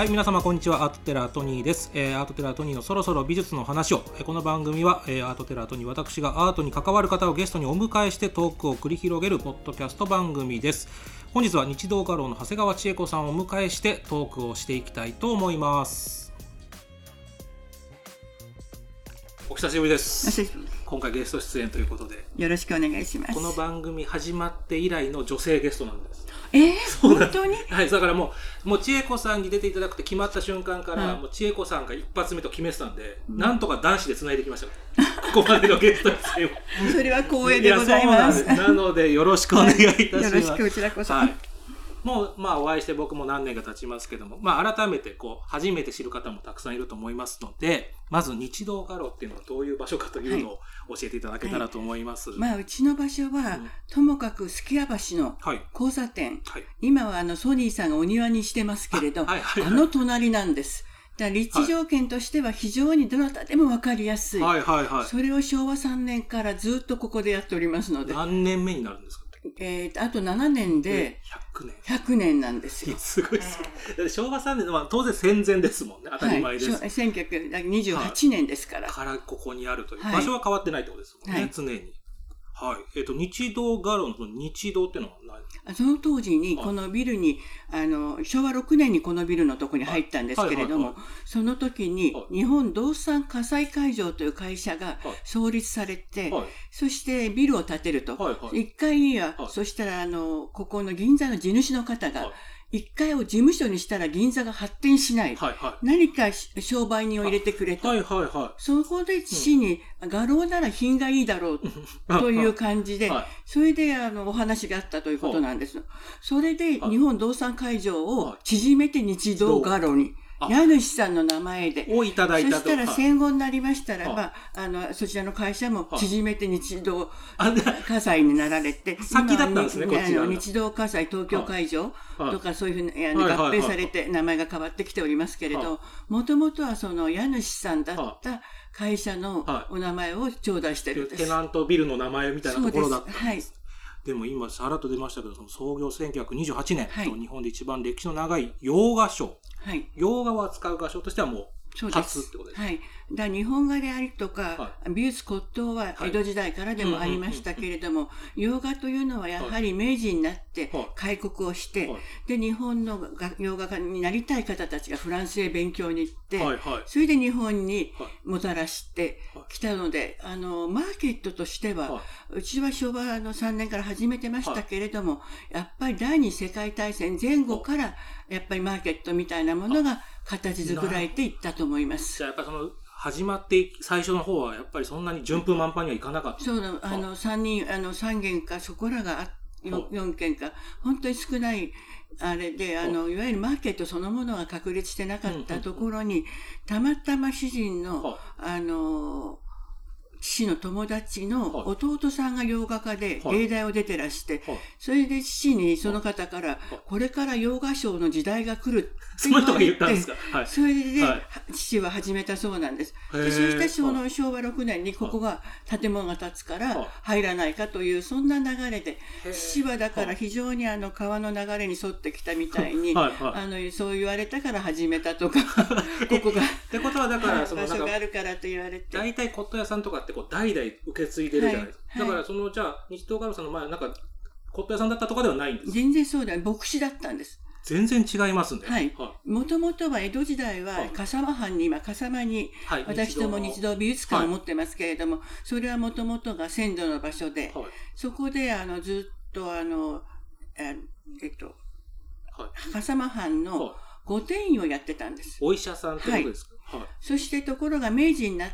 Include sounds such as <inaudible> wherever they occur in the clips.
はい、皆様こんにちは。アートテラートニーです。えーアートテラートニーのそろそろ美術の話を。えーこの番組は、えーアートテラートニー、私がアートに関わる方をゲストにお迎えしてトークを繰り広げるポッドキャスト番組です。本日は日動画廊の長谷川千恵子さんをお迎えしてトークをしていきたいと思います。お久しぶりです。今回ゲスト出演ということで、よろしくお願いします。この番組始まって以来の女性ゲストなんです。えー、本当に？はい、だからもう、もう千恵子さんに出ていただくって決まった瞬間から、はいもう千恵子さんが一発目と決めてたんで、なんとか男子で繋いできました。<laughs> ここまでのゲスト出演を。<laughs> それは光栄でございます。なんですなので、よろしくお願いいたします。よろしくこちらこそ。はい。もう、まあ、お会いして僕も何年か経ちますけども、まあ、改めて、こう、初めて知る方もたくさんいると思いますので、まず、日動画廊っていうのはどういう場所かというのを教えていただけたらと思います。まあ、うちの場所は、うんともかくすき家橋のはい。交差点。はい。今はあのソニーさんがお庭にしてますけれど、あ,、の隣なんです。だ立地条件としては非常にどなたでも分かりやすい。はいはいはい。それを昭和3年からずっとここでやっておりますので、何年目になるんですか？えーとあと7年で100年。100年なんですよ。<laughs> すごいです昭和3年の、まあ、当然戦前ですもんね。当たり前です。はい、1928年ですから。からここにあるという。はい場所は変わってないってことですもんね、はい常に。はい。えっ、と、日動画廊の日動っていうのは何その当時にはいこのビルに、あの昭和6年にこのビルのとこに入ったんですけれども、その時にはい日本動産火災会場という会社が創立されて、はい。そしてビルを建てると。はいはい。1階には、はいそしたらあのここの銀座の地主の方はいが、1階を事務所にしたら銀座が発展しない。はいは何か商売人を入れてくれい。と。はいはいはそこで父に、画廊なら品がいいだろう <laughs> い。という感じで、はいそれであのお話があったということなんです。それではい日本動産会場はいを縮めて日動画廊に、あ家主さんの名前で。をいただいそしたら戦後になりましたらはば、あの、そちらの会社もはい。縮めて日動火災になられて、先だったんですねこっちがあの日動火災東京会場はい。とかそういうふうにあの合併されて名前が変わってきておりますけれはど、もともとはその家主さんだった会社のはい。お名前を頂戴してるんです。テナントビルの名前みたいなところだったんです。はい。でも今、さらっと出ましたけど、その創業1928年、はい。日本で一番歴史の長い洋画賞。はい。洋画を扱う場所としてはもうそうです。はい。だ日本画でありとか、は美術骨董は江戸時代からでもありましたけれども、洋画というのはやはり明治になってはい。開国をして、はい。で、日本のが洋画家になりたい方たちがフランスへ勉強に行って。それで日本にはい。もたらしてきたので、あの、マーケットとしては、はうちは昭和の3年から始めてましたけれども、やっぱり第二次世界大戦前後から、やっぱりマーケットみたいなものが形作られていったと思います。じゃあやっぱりその、始まってい最初の方はやっぱりそんなに順風満帆にはいかなかった。そうなの、あ。の、三人、あの、三軒か、そこらがあ、よ四軒か、本当に少ない、あれで、あの、いわゆるマーケットそのものが確立してなかったところに、たまたま主人のは、あの、父の友達のはい。弟さんが洋画家ではい。芸大を出てらして、はい。それで父にその方から、これから洋画賞の時代が来るって言われその人が言ったんですてか、はい。それで、はい。父は始めたそうなんです。でそしてその昭和6年にここが建物が建つから入らないかというそんな流れで父はだから非常にあの川の流れに沿ってきたみたいにあのそう言われたから始めたとか <laughs> ここがってことはだから、場所があ、るからと言われて。大体骨董屋さんとかってこう代々受け継いでるじゃないですか。はいはいだからその、じゃあ、日東ガルさんの前はなんか、骨董屋さんだったとかではないんです。全然そうだ牧師だったんです。全然違いますね。はいはもともとは江戸時代ははい笠間藩に今笠間にはい私ども日動美術館を持ってますけれども、それはもともとが先祖の場所で、はい。そこであのずっとあの、ええっと、はい。笠間藩のはい御殿医をやってたんです。お医者さんってことですか？はい。そしてところが明治になっ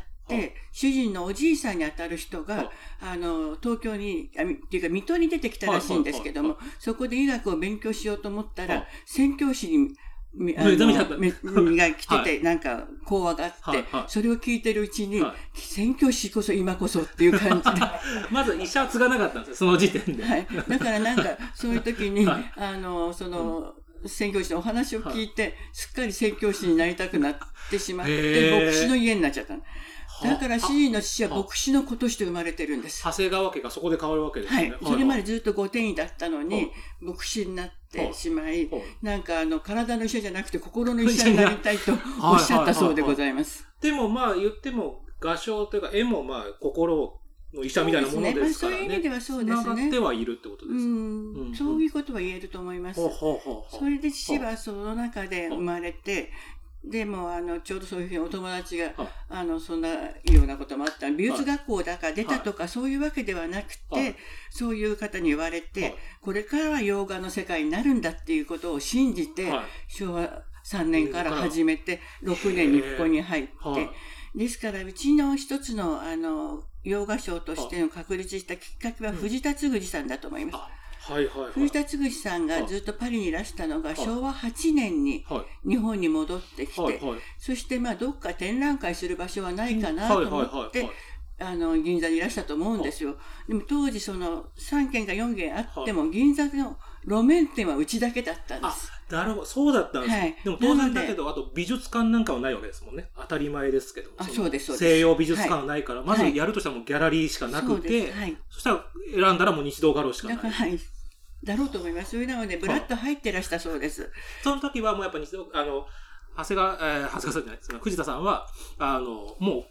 主人のおじいさんにあたる人が、はいあの、東京に、あみっていうか水戸に出てきたらしいんですけども、はいそこで医学を勉強しようと思ったら、はい宣教師に、みあ目覚めちゃった。め身 <laughs> が来てて、はなんか講話があって、それを聞いてるうちに、は宣教師こそ今こそっていう感じで、<laughs> まず医者は継がなかったんですよ、その時点で。はい。だからなんか、そういう時に、はい。あの、その、宣教師のお話を聞いて、すっかり宣教師になりたくなってしまって、牧師の家になっちゃったの。だから主人の父は牧師の子として生まれてるんです。長谷川家がそこで変わるわけですね。はい。それまでずっと御転位だったのに、牧師になってしまいはい、なんかあの、体の医者じゃなくて心の医者になりたいと <laughs> おっしゃったそうでございます。でもまあ言っても、画商というか絵もまあ心の医者みたいなものですからね。そういう意味ではそうですね。ってはいるってことうです。ん、そういうことは言えると思います。それで父はその中で生まれて、でもあのちょうどそういうふうにお友達がはい。あのそんなようなこともあった美術学校だから出たとかそういうわけではなくはい。てそういう方に言われはい。てこれからは洋画の世界になるんだっていうことを信じてはい。昭和3年から始めて6年にここに入っはい。てですからうちの一つのあの洋画賞としての確立したきっかけは藤田嗣治さんだと思います。あはいはいはい。藤田嗣治さんがずっとパリにいらしたのが昭和8年にはい日本に戻ってきて、はいはい。そしてまあどっか展覧会する場所はないかなとはいはいはいはい思って、あの銀座にいらしたと思うんですよ。でも当時その3軒か4軒あっても銀座の路面店はうちだけだったんであす。、なるほど。そうだったんですね。はいでも当然だけど、あと美術館なんかはないわけですもんね。当たり前ですけど。あのそうですそうです西洋美術館はないから、まずはいやるとしたらもうギャラリーしかなくて。はい。そしたら選んだらもう日動画廊しかない。はい。だろうと思います。それなので、ブラッと入ってらしたそうです。その時はもうやっぱ日動、あの、長谷川、えー、長谷川さんじゃないですか、藤田さんは、あの、もう、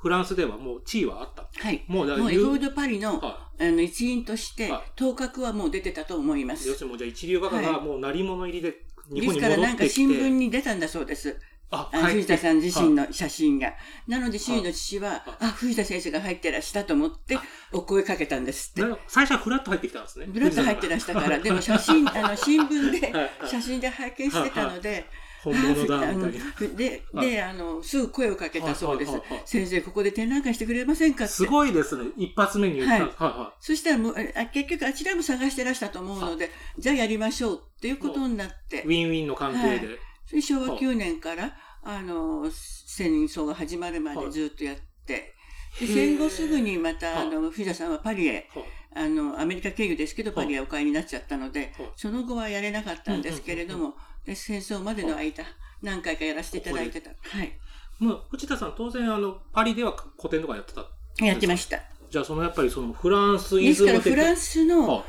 フランスではもう地位はあった。はい。もうだもうエコードパリの、はあの一員としてはい、頭角はもう出てたと思います。要するにもうじゃあ一流画家がもう鳴り物入りで日です本にからなんか戻ってきて。新聞に出たんだそうです。あ、藤田さん自身の写真が。なので、主人の父ははい、あ、藤田先生が入ってらしたと思って、お声かけたんですって。最初はフラッと入ってきたんですね。ブラッと入ってらしたから、でも写真、<laughs> あの、新聞で写真で拝見してたので、本物だ、みたいな。で、はい。で、あの、すぐ声をかけたそうです。先生、ここで展覧会してくれませんかって。すごいですね。一発目に言った。はい。はい。はそしたらもう、あ結局あちらも探してらしたと思うので、じゃあやりましょうっていうことになって。い。ウ、ィンウィンの関係で。それ昭和9年から、あの、戦争が始まるまでずっとやって、で戦後すぐにまた、はい。あの、藤田さんはパリへ、はい。あの、アメリカ経由ですけど、はい。パリへお帰りになっちゃったのではい、その後はやれなかったんですけれども、で戦争までの間、何回かやらせていただいてた。はい。もう、藤田さん当然あの、パリでは個展とかやってた。やってました。じゃあそのやっぱりそのフランスイですズム的からフランスの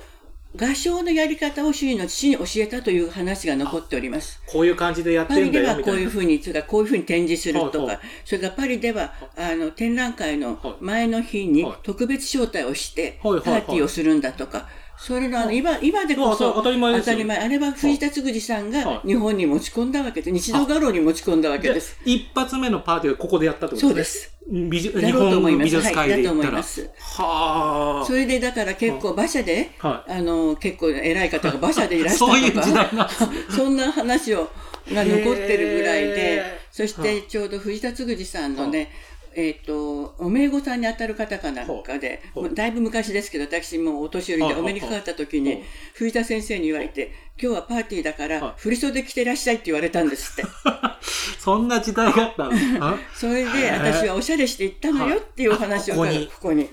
はい画商のやり方を主人の父に教えたという話が残っております。こういう感じでやってパリんだではこういう。ふうに、それからこういうふうに展示するとはいはか、それからパリでは、あの、展覧会のはい前の日にはい特別招待をして、パはいはいはいーティーをするんだとか、それのあの、今、今でこまあそ、当たり前ですよ。当たり前。あれは藤田嗣治さんはい。が日本に持ち込んだわけで、日動画廊に持ち込んだわけでです。一発目のパーティーはここでやったってことそうです。美術だ日ろうと思います。本美術界ではいだと思言ったら。います。はそれでだから結構馬車で、はあの、結構偉い方が馬車でいらしたとか、<laughs> そういう時代な <laughs> そんな話を、が残ってるぐらいへでー、そしてちょうど藤田嗣治さんのね、えっ、と、お名簿さんに当たる方かなんかで、だいぶ昔ですけど、私もうお年寄りではいお目にかかった時はいに、藤田先生に言われて、今日はパーティーだかはらい、振袖着てらっしゃいって言われたんですって。い。<laughs> そんな時代があったんですかそれで、私はおしゃれして行ったのよっていうお話を、ここに。ここに。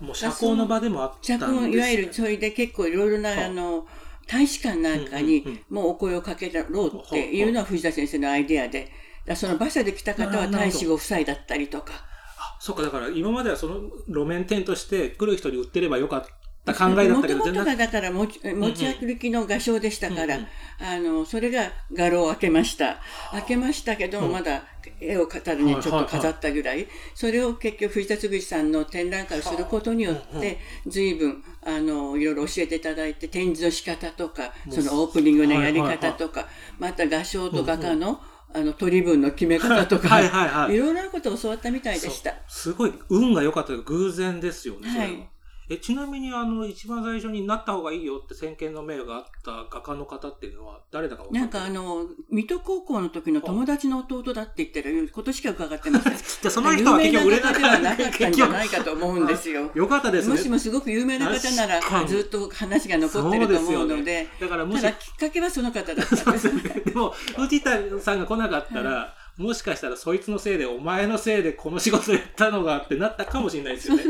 もう社交の場でもあったんです着婚、いわゆる、それで結構いろいろな、はい。あの、大使館なんかにうん、もうお声をかけろうっていうのは藤田先生のアイデアで、その馬車で来た方は大使ご夫妻だったりとか、あそっか、だから今まではその路面店として来る人に売ってればよかった考えだったけど、もともとが。だから持ち持ち歩きの画商でしたから、うんうん。あの、それが画廊を開けました。開けましたけど、まだ絵を飾るにちょっと飾ったぐらい、それを結局藤田嗣治さんの展覧会をすることによって、随分、あの、いろいろ教えていただいて、展示の仕方とか、そのオープニングのやり方とか、また画商と画家の、あの、取り分の決め方とか、はいはいはいいろいろなことを教わったみたいでした。すごい運が良かったというか偶然ですよね。はいえちなみにあの一番最初になった方がいいよって先見の明があった画家の方っていうのは誰だか分かなんかあの、水戸高校の時の友達の弟だって言ってる、今年しか伺ってません。じゃあその人は結局売れなかったなかったんじゃないかと思うんですよ。<laughs> よかったですね。もしもすごく有名な方ならずっと話が残ってると思うので、でねだからもしただきっかけはその方だったんです。<laughs> でも、藤田さんが来なかったら、もしかしたらそいつのせいで、お前のせいでこの仕事やったのがってなったかもしれないですよね。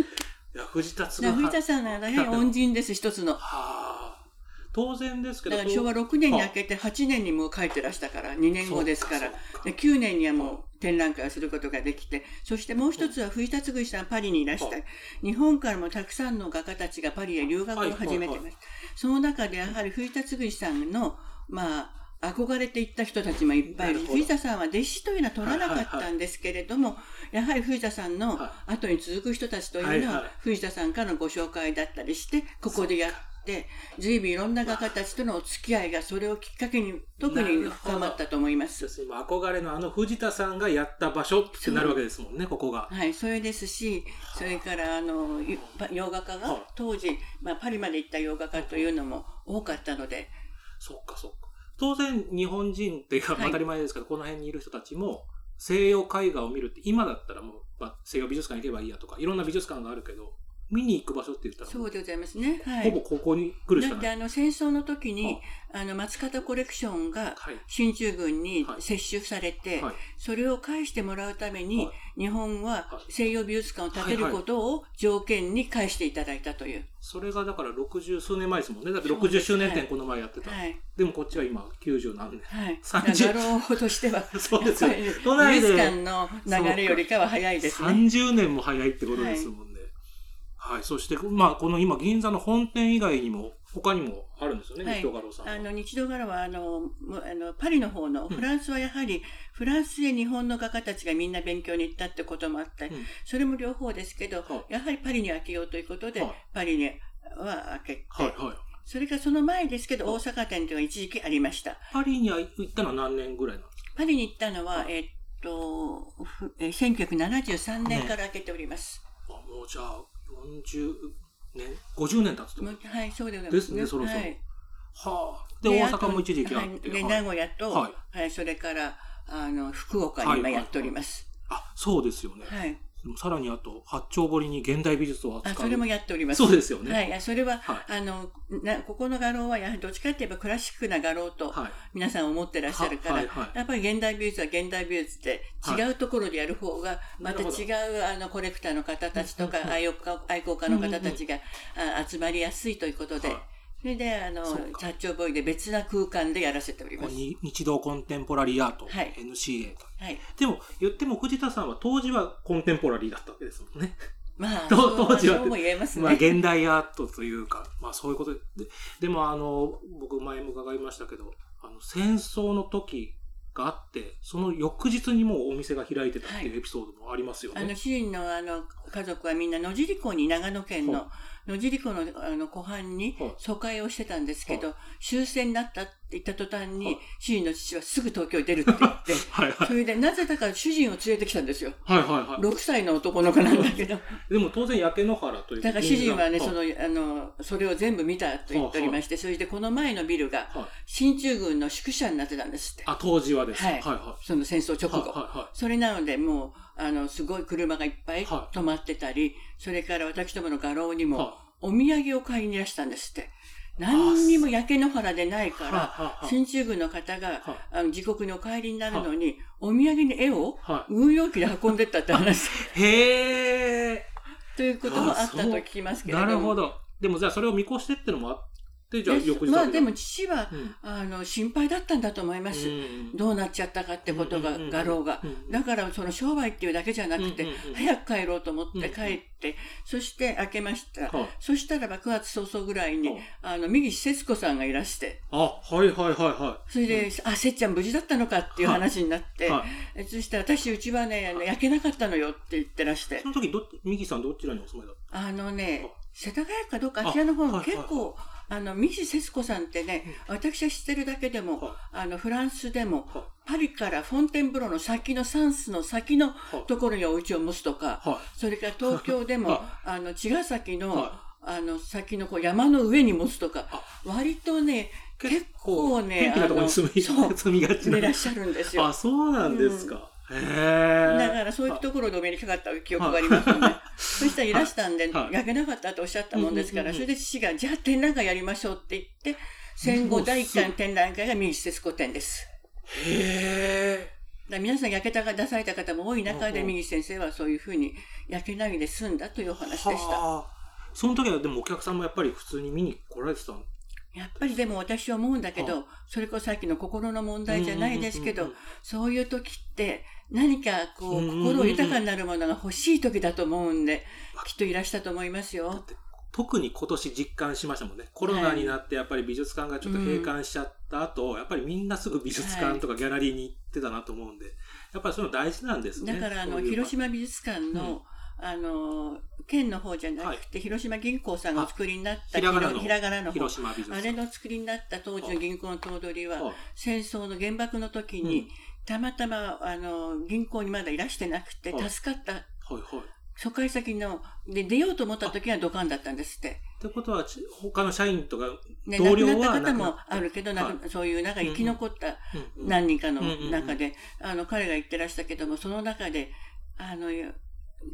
いや、藤田嗣だから藤田さんはやはり恩人です、一つの。はあ。当然ですけどだから昭和6年に開けて8年にもう帰ってらしたから、2年後ですから。かで9年にはもう展覧会をすることができて、そしてもう一つは藤田嗣さんパリにいらしたはい。日本からもたくさんの画家たちがパリへ留学を始めています。その中でやはり藤田嗣さんの、まあ、憧れていった人たちもいっぱいいる。藤田さんは弟子というのは取らなかったんですけれども、やはり藤田さんのは後に続く人たちというのはいは、はい。藤田さんからのご紹介だったりして、ここでやって、随分いろんな画家たちとのお付き合いがそれをきっかけに特に深まったと思います。今憧れのあの藤田さんがやった場所ってなるわけですもんね、ここが。はい、それですし、それからあの洋画家はい。が当時、まあ、パリまで行った洋画家というのも多かったので、そっかそっか。当然日本人っていうか、はい当たり前ですけど、この辺にいる人たちも西洋絵画を見るって、今だったらもう、まあ、西洋美術館行けばいいやとか、いろんな美術館があるけど、見に行く場所って言ったら、そうでございますね。はほぼい。ここに来るしかない。だってあの戦争の時に、あの松方コレクションがはい。進駐軍にはい接収されて、はい。それを返してもらうために、はい日本ははい西洋美術館を建てることを条件に返していただいたという。それがだから60数年前ですもんね。だってそうです60周年展この前やってた。はい。でもこっちは今90何年。はい。30画廊としては、<laughs> そうですよ都内で美術館の流れよりかは早いですね。30年も早いってことですもんね。はい。そして、まあ、この今、銀座の本店以外にも、他にもあるんですよね、はい日東画廊さんは。あの日動柄はあのあのパリの方のフランスはやはり、フランスへ日本の画家たちがみんな勉強に行ったってこともあったり、うんそれも両方ですけど、はやはりパリに開けようということで、はいパリには開けて、はい、はい。それからその前ですけど大阪店というのが一時期ありました。パリに行ったのは何年ぐらいなんですか？パリに行ったのは、えっと、ふえー1973年から開けております。あ、もうじゃあ、40年、50年経つと？はい、そうでございます。ですねそろそろはいあ。で、大阪も一時期あって。はいで、はい名古屋と、ははいい、それから、あの、福岡に今やっております。あ、そうですよね。はい。さらにあと、八丁堀に現代美術を扱あ、う。それもやっております。そうですよね。はい。それは、はあの、な、ここの画廊は、やはりどっちかって言えばクラシックな画廊と、はい。皆さん思ってらっしゃるから、ははいはい。やっぱり現代美術は現代美術ではい違うところでやる方が、また違うあのコレクターの方たちとか愛好家の方たちがあ集まりやすいということではい、それで、あのそうか、チャッチョボーイで別な空間でやらせております。に日動コンテンポラリーアート、はい NCA と。はい。でも、言っても藤田さんは当時はコンテンポラリーだったわけですもんね。まあ、<laughs> 当時はそうも言えますね。まあ、現代アートというか、まあそういうことで。ででも、あの、僕前も伺いましたけど、あの、戦争の時があって、その翌日にもうお店が開いてたっていうエピソードもありますよね。あの、主人のあの、家族はみんな野尻湖に、長野県はの野尻湖のあの湖畔にはい疎開をしてたんですけどは、終戦になったって言った途端はいに、主人の父はすぐ東京に出るって言って、<laughs> はいはい。それでなぜだか主人を連れてきたんですよ。はいはいはい。6歳の男の子なんだけど。<laughs> でも当然焼け野原というだから主人はね、その、の、あの、それを全部見たと言っておりまして、それでこの前のビルが、はい、進駐軍の宿舎になってたんですって。あ、当時はです。はいはいはその戦争直い。はい後。はそれなので、もう、あの、すごい車がいっぱいは止まってたり、それから私どもの画廊にい。も、はお土産を買いにいらしたんですって。何にも焼け野原でないかい。ら、は進駐軍の方が、はいあの自国にお帰りになるのに、お土産に絵をい。は軍用機で運んでったって話、い。<laughs> へえ。ということもあったと聞きますけれども。なるほど。でもじゃあそれを見越してってのもあって、じゃあ翌日まあでも父は、うん、あの、心配だったんだと思います。うん。どうなっちゃったかってことが、うんうが。うん。だからその商売っていうだけじゃなくて、早く帰ろうと思って帰って、そして開けました。はい。そしたらば9月早々ぐらいに、はい。あの、右節子さんがいらして、あ、はいはいはいはそれで、あ、せっちゃん無事だったのかっていう話になって、そして私、うちはね、焼けなかったのよって言ってらして。そ、の時どっ、右さんどちらにお住まいだっあのねあ、世田谷かどうか、あちらの方あはい。結構、あの、右節子さんってね、私は知ってるだけでも、はあの、フランスでも、はパリからフォンテンブロの先のサンスの先のはところにお家を持つとか、はそれから東京でも <laughs> は、あの、茅ヶ崎の、はあの、先のこう山の上に持つとかあ、割とね、結構ね、元気なところに住み、そう <laughs> 住みがちな。いらっしゃるんですよ。あ、。そうなんですか。だからそういうところでお目にかかった記憶がありますよね。そしたらいらしたんで、はい焼けなかったとおっしゃったもんですから、それで父が、じゃあ展覧会やりましょうって言って、戦後第1回の展覧会が右節子展です。へえ。だ皆さん焼けたが出された方も多い中で、右先生はそういうふうに焼けないで済んだというお話でした。はあ。その時はでもお客さんもやっぱり普通に見に来られてたんやっぱりでも私は思うんだけど、それこそさっきの心の問題じゃないですけど、そういう時って何かこう、心豊かになるものが欲しい時だと思うんで、きっといらしたと思いますよ。特に今年実感しましたもんね。コロナになってやっぱり美術館がちょっと閉館しちゃった後、はい、やっぱりみんなすぐ美術館とかギャラリーに行ってたなと思うんで、やっぱりそういうの大事なんですね。だからあの、広島美術館の、うん、あの、県の方じゃなくて、はい、広島銀行さんがお作りになったひらがなの。ひらがなの広島美術館。あれの作りになった当時の銀行の頭取は、戦争の原爆の時に、うん、たまたまあの銀行にまだいらしてなくて、助かった。はいはい。疎開先の、で、出ようと思った時は土管だったんですって。ってことは、他の社員とか、同僚は、ね、亡くなった方もあるけど、はい、そういうなんか生き残った何人かの中で、あの、彼が言ってらしたけども、その中で、あの、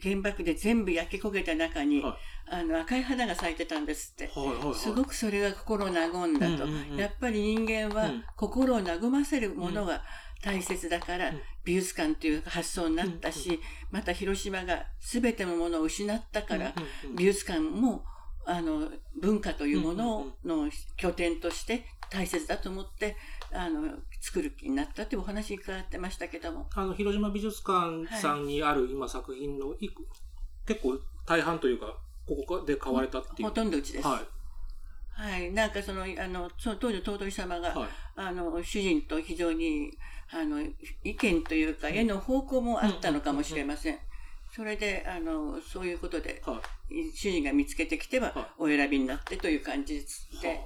原爆で全部焼け焦げた中に、はい、あの赤い花が咲いてたんですって、はいはいはい、すごくそれが心を和んだと、うんうんうん、やっぱり人間は心を和ませるものが大切だから、うん、美術館という発想になったし、また広島が全てのものを失ったから、美術館もあの文化というものの拠点として大切だと思ってあの作る気になったっていうお話伺ってましたけども。あの、広島美術館さんにある今作品の、はい、結構大半というか、ここで買われたっていう。ほとんどうちです。はい。はい。なんかその、あの、その当時の頭取様が、はい、あの、主人と非常に、あの、意見というか、絵の方向もあったのかもしれません。それで、あの、そういうことで、はい、主人が見つけてきては、お選びになってという感じで、はい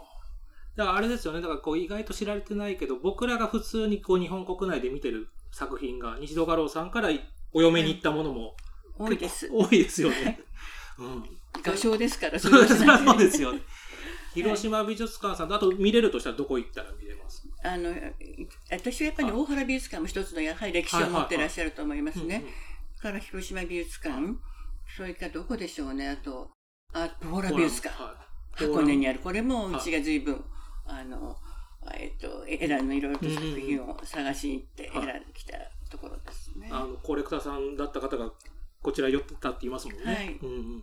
だからあれですよね。だからこう意外と知られてないけど、僕らが普通にこう日本国内で見てる作品が、西戸画廊さんからお嫁に行ったものも、多いです。多いですよね。<laughs> うん。画商ですから、そうですよね。広島美術館さんと、あと見れるとしたらどこ行ったら見れます？あの、私はやっぱり大原美術館も一つのやはり歴史を持ってらっしゃると思いますね。から広島美術館、それからどこでしょうね、あと、あ、大原美術館。箱根にある。これもうちが随分あの、えっ、と、選んでいろいろと作品を探しに行って選んできたところですね。あの、コレクターさんだった方がこちら寄ってたって言いますもんね。はい。うんうん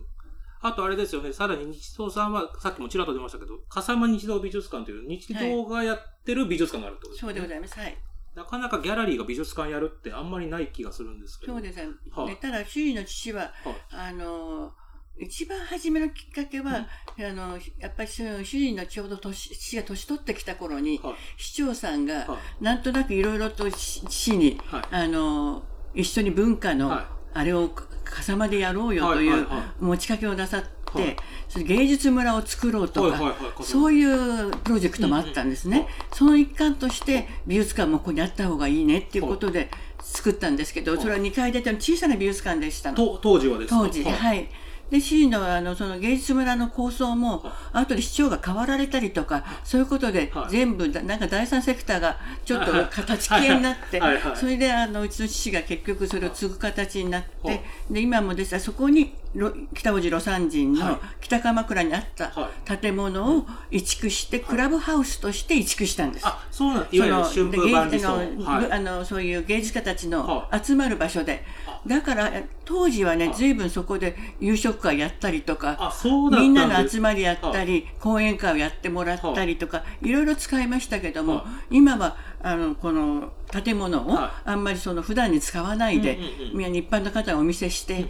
あとあれですよね、さらに日動さんは、さっきもちらっと出ましたけど、笠間日動美術館という日動がやってる美術館があるってことですね、はい、そうでございます。はい。なかなかギャラリーが美術館やるってあんまりない気がするんですけど。そうです。ね。はあ、ただ、周囲の父は、はあ、あの、一番初めのきっかけは、うん、あの、やっぱり主人のちょうど年、父が年取ってきた頃に、はい、市長さんが、はい、なんとなくいろいろと市に、はい、あの、一緒に文化の、あれを笠間でやろうよという持ちかけをなさって、芸術村を作ろうとか、そういうプロジェクトもあったんですね。その一環として美術館もここにあった方がいいねっていうことで作ったんですけど、それは2階建ての小さな美術館でしたの。当時はですか？当時、はい。で、市のあの、その芸術村の構想も、後で市長が変わられたりとか、そういうことで、全部、なんか第三セクターがちょっと形消えになって、それで、あの、うちの父が結局それを継ぐ形になって、で、今もです。ね、そこに、北大路魯山人の北鎌倉にあった建物を移築して、クラブハウスとして移築したんです。あ、そうなんいわゆる春風万里あの、そういう芸術家たちの集まる場所で、だから、当時はね、随分そこで夕食会やったりとか、みんなの集まりやったり、講演会をやってもらったりとか、い。ろいろ使いましたけども、今は、あの、この建物をあんまりその普段に使わないで、みんな一般の方がお見せして、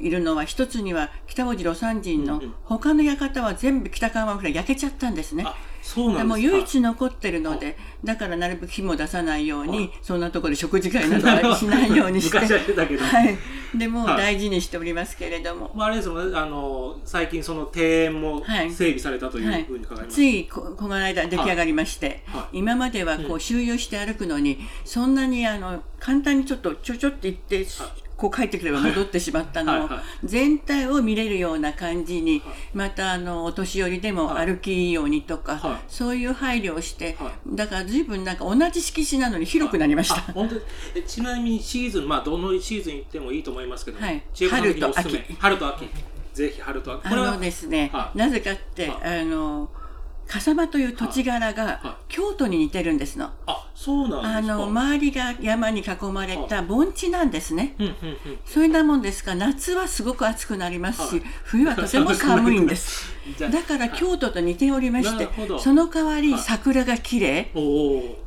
いるのは、一つには北大路魯山人の他の館は全部北川村焼けちゃったんですね。そうなんもう唯一残ってるので、だからなるべく火も出さないように、そんなところで食事会などはしないようにして。昔はしてたけど。<laughs> はい。でも大事にしておりますけれども。まあ、あれですもんね、あの、最近その庭園も整備されたというふうに伺います。ついこ、この間出来上がりまして、今まではこう周遊して歩くのに、そんなにあの、簡単にちょっとちょちょって行って、こう帰ってくれば戻ってしまったの。を、全体を見れるような感じに、またあの、お年寄りでも歩きいいようにとか、そういう配慮をして、だから随分なんか同じ敷地なのに広くなりました。本当ちなみにシーズン、まあどのシーズン行ってもいいと思いますけど、はい、春と秋。春と秋。ぜひ春と秋。あのですね、なぜかって、あの、笠間という土地柄が京都に似てるんですの。あ、そうなんですか。あの周りが山に囲まれた盆地なんですね。うんうんうん。そういうなもんですか。ら夏はすごく暑くなりますし、はい。冬はとても寒いんです。<laughs> だから京都と似ておりましてその代わりはい。桜が綺麗。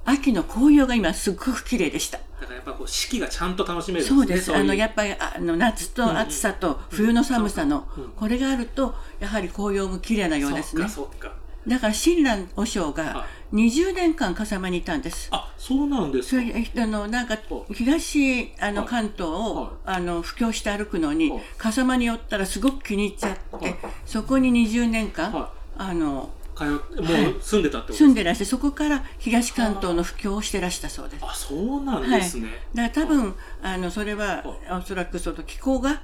秋の紅葉が今すっごく綺麗でした。だからやっぱこう四季がちゃんと楽しめるねそうです。あのやっっぱりあの夏と暑さと冬の寒さのうん。これがあるとやはり紅葉も綺麗なようですね。そっかそっかだから親鸞和尚がは20年間笠間にいたんです。あそうなんですか？それあのなんかはい。東あのはい。関東を、はい。あの布教して歩くのにはい。笠間に寄ったらすごく気に入っちゃって、はい。そこに20年間、はあの通ってもう住んでたってこと住んでらしてそこから東関東の布教をしてらしたそうです。あそうなんですね、だから多分あのそれはおそらくその気候が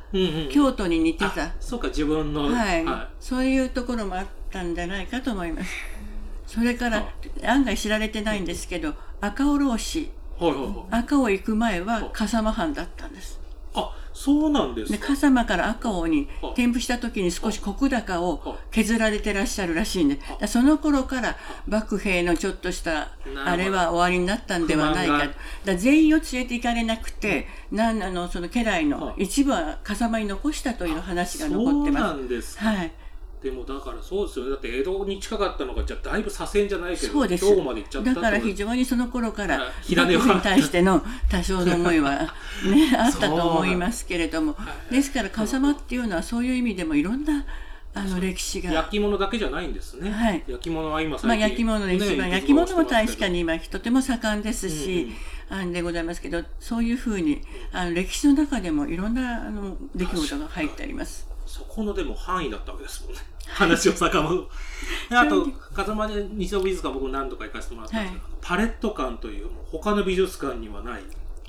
京都に似てた、あそうか自分のはい。はそういうところもあったんじゃないかと思います。<laughs> それから案外知られてないんですけど赤穂浪士いはいはいはい。赤穂行く前は笠間藩だったんです。あそうなんですでか笠間から赤穂にはい。転布した時に少し石高をはい。削られてらっしゃるらしいんで。その頃から幕府兵のちょっとしたあれは終わりになったんではないか。だ全員を連れて行かれなくてなんあのその家来のはい。一部は笠間に残したという話が残ってます。はいでもだからそうですよね。だって江戸に近かったのがじゃあだいぶ左遷じゃないけどそうです。兵庫まで行っちゃっただから非常にその頃からはい。火種に対しての多少の思いは、ね、<laughs> あったと思いますけれども。ですから笠間っていうのはそういう意味でもいろんなあの歴史が。焼き物だけじゃないんですね、はい。焼き物は今まあ、焼き物で一番、ね。焼き物も確かに今とても盛んですし、うん。あんでございますけどそういうふうにあの歴史の中でもいろんなあの出来事が入ってあります。そこのでも範囲だったわけですもんね。<laughs> 話を遡るであと風間で日曜美術館僕何度か行かせてもらったんですけど、パレット館という他の美術館にはない。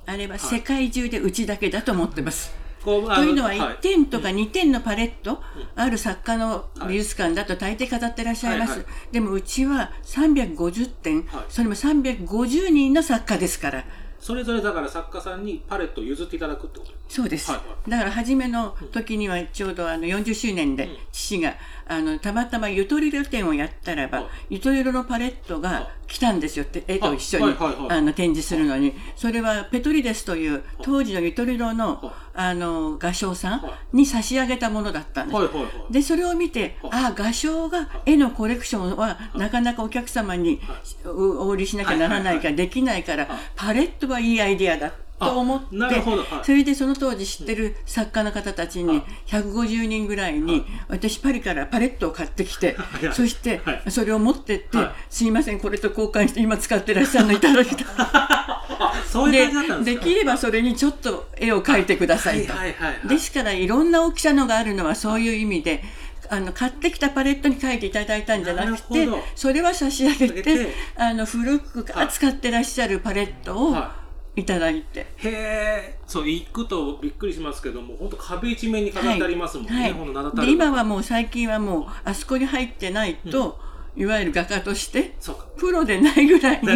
あれは世界中でうちだけだと思ってます。こうあというのははい。1点とか2点のパレットある作家の美術館だと大抵飾ってらっしゃいます、はい。はい。でもうちは350点、はい。それも350人の作家ですからそれぞれだから作家さんにパレットを譲っていただくってこと？そうです、はいはだから初めの時にはちょうどあの40周年で父があのたまたまゆとりろ展をやったらば、はい。ゆとりろのパレットが来たんですよって絵と一緒に、あの展示するのに。それはペトリデスという当時のゆとりろのはいあの画商さんに差し上げたものだったんです。はいはいはい。でそれを見て、ああ画商が絵のコレクションはなかなかお客様におお売りしなきゃならないからできないからパレットはいいアイデアだと思ってあなるほどはい。それでその当時知ってる作家の方たちに150人ぐらいに私パリからパレットを買ってきて <laughs> そしてはい。それを持ってってはい。すいませんこれと交換して今使ってらっしゃるのいただきた <laughs> そういうで感じだったんでか？ですきればそれにちょっと絵を描いてくださいと。はいはいはいはい。ですからいろんな大きさのがあるのはそういう意味であの買ってきたパレットに描いていただいたんじゃなくてそれは差し上げててあの古く扱ってらっしゃるパレットをはい。ただいて。へえそう行くとびっくりしますけども本当壁一面に飾ってありますもんね、はい。この名だたるで今はもう最近はもうあそこに入ってないと、いわゆる画家としてプロでないぐらいの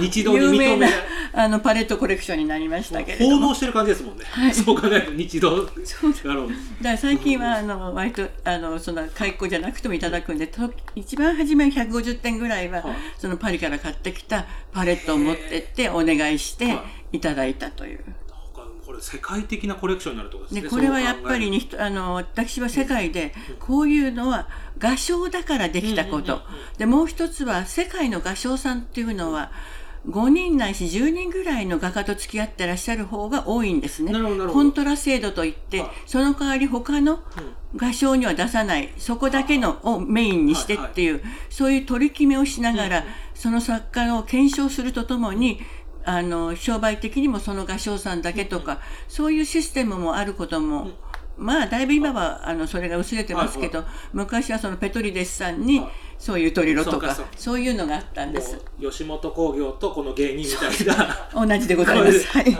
日動に認め有名なないあのパレットコレクションになりましたけれども。奉納してる感じですもんね、はい。そう考えると日動そう。だろうだから最近はあの割とあのその解雇じゃなくてもいただくんでと一番初め150点ぐらいははい。そのパリから買ってきたパレットを持ってってお願いしてはいただいたという。これ世界的なコレクションになるとですね。でこれはやっぱりにあの私は世界でこういうのは画商だからできたこと。うんうんうんでもう一つは世界の画商さんっていうのは5人ないし10人ぐらいの画家と付き合ってらっしゃる方が多いんですね。コントラ制度といって、はいその代わり他の画商には出さない。そこだけのをメインにしてっていう、そういう取り決めをしながら、その作家を検証するとともにあの商売的にもその画商さんだけとか、そういうシステムもあることも、まあだいぶ今はあのそれが薄れてますけど、昔はそのペトリデスさんにはい。そういうトリロとかそういうのがあったんです。吉本興業とこの芸人みたいな。<laughs> 同じでございます。<laughs> はい。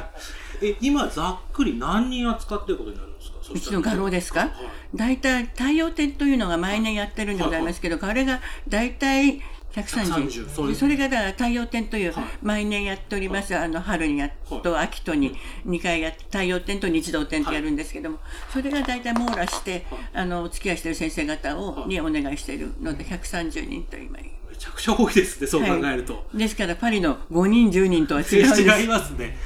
え今ざっくり何人扱ってることになるんですか？うちの画廊ですか？はい。大体太陽展というのが毎年やってるんでございますけど、あれが大体130 130そそれがだから太陽展というはい。毎年やっております、あの春にやっと秋とに2回やって太陽展と日動展とやるんですけども、それが大体網羅して、あのお付き合いしている先生方を、はい。にお願いしているので130人と今。めめちゃくちゃ多いですねそう考えると、はい、ですからパリの5人10人とは違う違いますね。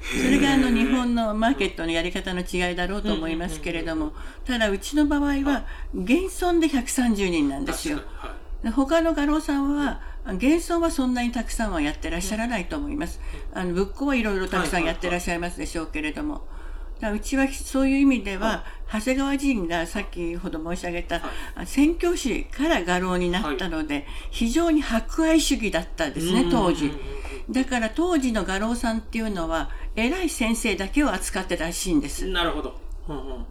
それがあの日本のマーケットのやり方の違いだろうと思いますけれども、ただうちの場合は現存で130人なんですよ。他の画廊さんは現存はそんなにたくさんはやってらっしゃらないと思います。あの仏教はいろいろたくさんやってらっしゃいますでしょうけれども。うちはそういう意味では、長谷川仁がさっきほど申し上げた、宣教師から画廊になったので、非常に博愛主義だったんですね、当時。だから当時の画廊さんっていうのは、偉い先生だけを扱ってたらしいんです。なるほど。